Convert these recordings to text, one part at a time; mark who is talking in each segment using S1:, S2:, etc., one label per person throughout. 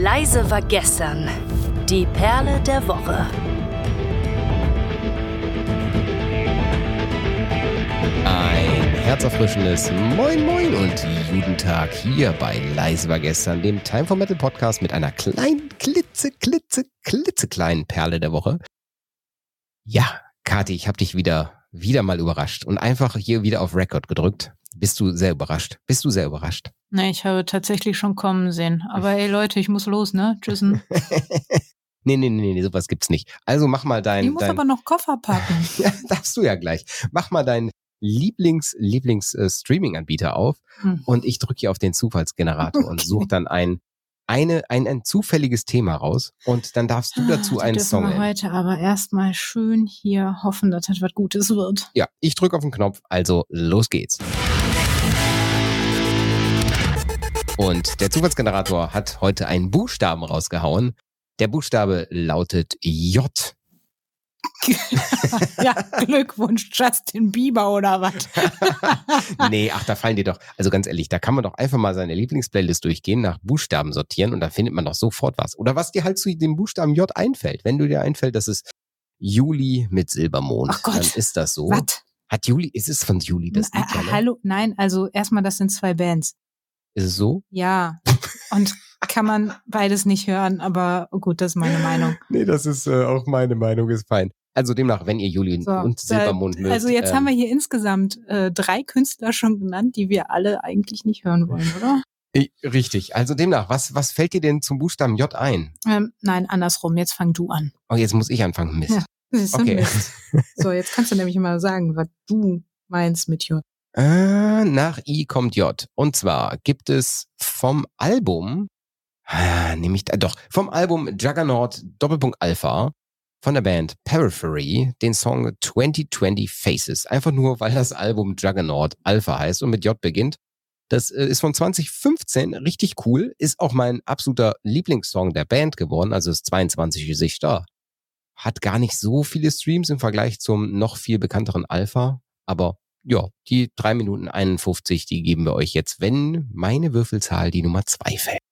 S1: Leise war gestern. Die Perle der Woche.
S2: Ein herzerfrischendes Moin Moin und guten Tag hier bei Leise war gestern, dem Time for Metal Podcast mit einer kleinen, klitze, klitze, klitzekleinen Perle der Woche. Ja, Kathi, ich habe dich wieder, wieder mal überrascht und einfach hier wieder auf Record gedrückt. Bist du sehr überrascht? Bist du sehr überrascht?
S3: Nee, ich habe tatsächlich schon kommen sehen. Aber ey Leute, ich muss los, ne? Tschüssen.
S2: nee, nee, nee, nee, sowas gibt's nicht. Also mach mal dein.
S3: Ich muss
S2: dein,
S3: aber noch Koffer packen.
S2: ja, darfst du ja gleich. Mach mal deinen Lieblings, Lieblings äh, auf
S3: Hm.
S2: und ich drücke hier auf den Zufallsgenerator und
S3: Okay.
S2: suche dann ein, eine, ein, ein zufälliges Thema raus und dann darfst du dazu
S3: Ah,
S2: einen
S3: dürfen
S2: Song
S3: wir heute aber erstmal schön hier hoffen, dass das was Gutes wird.
S2: Ja, ich drücke auf den Knopf, also los geht's. Und der Zufallsgenerator hat heute einen Buchstaben rausgehauen. Der Buchstabe lautet J.
S3: ja, Glückwunsch, Justin Bieber oder was?
S2: nee, ach, da fallen dir doch, also ganz ehrlich, da kann man doch einfach mal seine Lieblingsplaylist durchgehen, nach Buchstaben sortieren und da findet man doch sofort was. Oder was dir halt zu dem Buchstaben J einfällt. Wenn du dir einfällt, das ist Juli mit Silbermond,
S3: Ach Gott.
S2: dann ist das so.
S3: Was?
S2: Hat Juli, ist es von Juli das Lied? ja,
S3: Äh,
S2: ne?
S3: hallo, nein, also erstmal, das sind zwei Bands.
S2: Ist es so?
S3: Ja. Und kann man beides nicht hören, aber gut, das ist meine Meinung.
S2: Nee, das ist äh, auch meine Meinung, ist fein. Also demnach, wenn ihr Juli
S3: So,
S2: und Silbermond mögt.
S3: Also jetzt
S2: ähm,
S3: haben wir hier insgesamt äh, drei Künstler schon genannt, die wir alle eigentlich nicht hören wollen, oder?
S2: Richtig. Also demnach, was, was fällt dir denn zum Buchstaben J ein?
S3: Ähm, nein, andersrum. Jetzt fang du an.
S2: Oh, jetzt muss ich anfangen. Mist.
S3: Ja. Das ist so
S2: Okay.
S3: Mist. So, jetzt kannst du nämlich mal sagen, was du meinst mit J.
S2: Äh, nach I kommt J. Und zwar gibt es vom Album, äh, nämlich, äh, doch, vom Album Juggernaut Doppelpunkt Alpha von der Band Periphery den Song 2020 Faces. Einfach nur, weil das Album Juggernaut Alpha heißt und mit J beginnt. Das äh, ist von 2015 richtig cool, ist auch mein absoluter Lieblingssong der Band geworden, also ist 22 Gesicht da. Hat gar nicht so viele Streams im Vergleich zum noch viel bekannteren Alpha, aber ja, die 3 Minuten 51, die geben wir euch jetzt, wenn meine Würfelzahl die Nummer 2 fällt.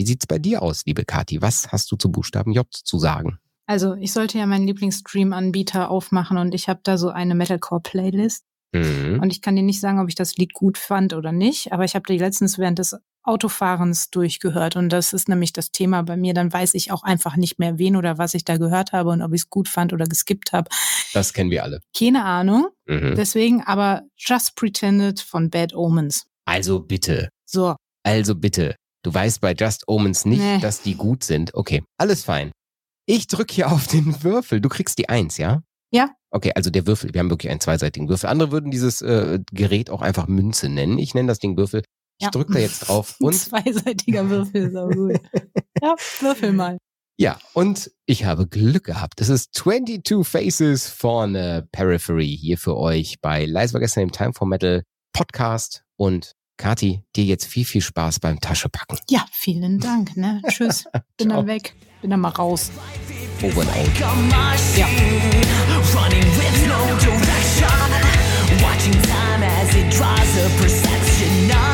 S2: Wie sieht's bei dir aus, liebe Kathi? Was hast du zu Buchstaben J zu sagen?
S3: Also, ich sollte ja meinen Lieblingsstream-Anbieter aufmachen und ich habe da so eine Metalcore-Playlist.
S2: Mhm.
S3: Und ich kann dir nicht sagen, ob ich das Lied gut fand oder nicht, aber ich habe die letztens während des Autofahrens durchgehört und das ist nämlich das Thema bei mir. Dann weiß ich auch einfach nicht mehr, wen oder was ich da gehört habe und ob ich es gut fand oder geskippt habe.
S2: Das kennen wir alle.
S3: Keine Ahnung.
S2: Mhm.
S3: Deswegen aber Just Pretended von Bad Omens.
S2: Also bitte,
S3: So,
S2: also bitte. Du weißt bei Just Omens nicht,
S3: Nee.
S2: dass die gut sind. Okay, alles fein. Ich drück hier auf den Würfel. Du kriegst die Eins, ja?
S3: Ja.
S2: Okay, also der Würfel, wir haben wirklich einen zweiseitigen Würfel. Andere würden dieses äh, Gerät auch einfach Münze nennen. Ich nenne das Ding Würfel. Ich
S3: Ja.
S2: drück da jetzt drauf
S3: ein
S2: und
S3: zweiseitiger Würfel ist auch gut. ja, würfel mal.
S2: Ja, und ich habe Glück gehabt. Es ist 22 Faces von äh, Periphery hier für euch bei Leise war gestern im Time for Metal Podcast. Und Kati, dir jetzt viel, viel Spaß beim Taschepacken.
S3: Ja, vielen Dank. Ne? Tschüss. Bin dann weg. Bin dann mal raus.
S2: Over and out.
S4: a machine, running with no direction, watching time as it draws a perception.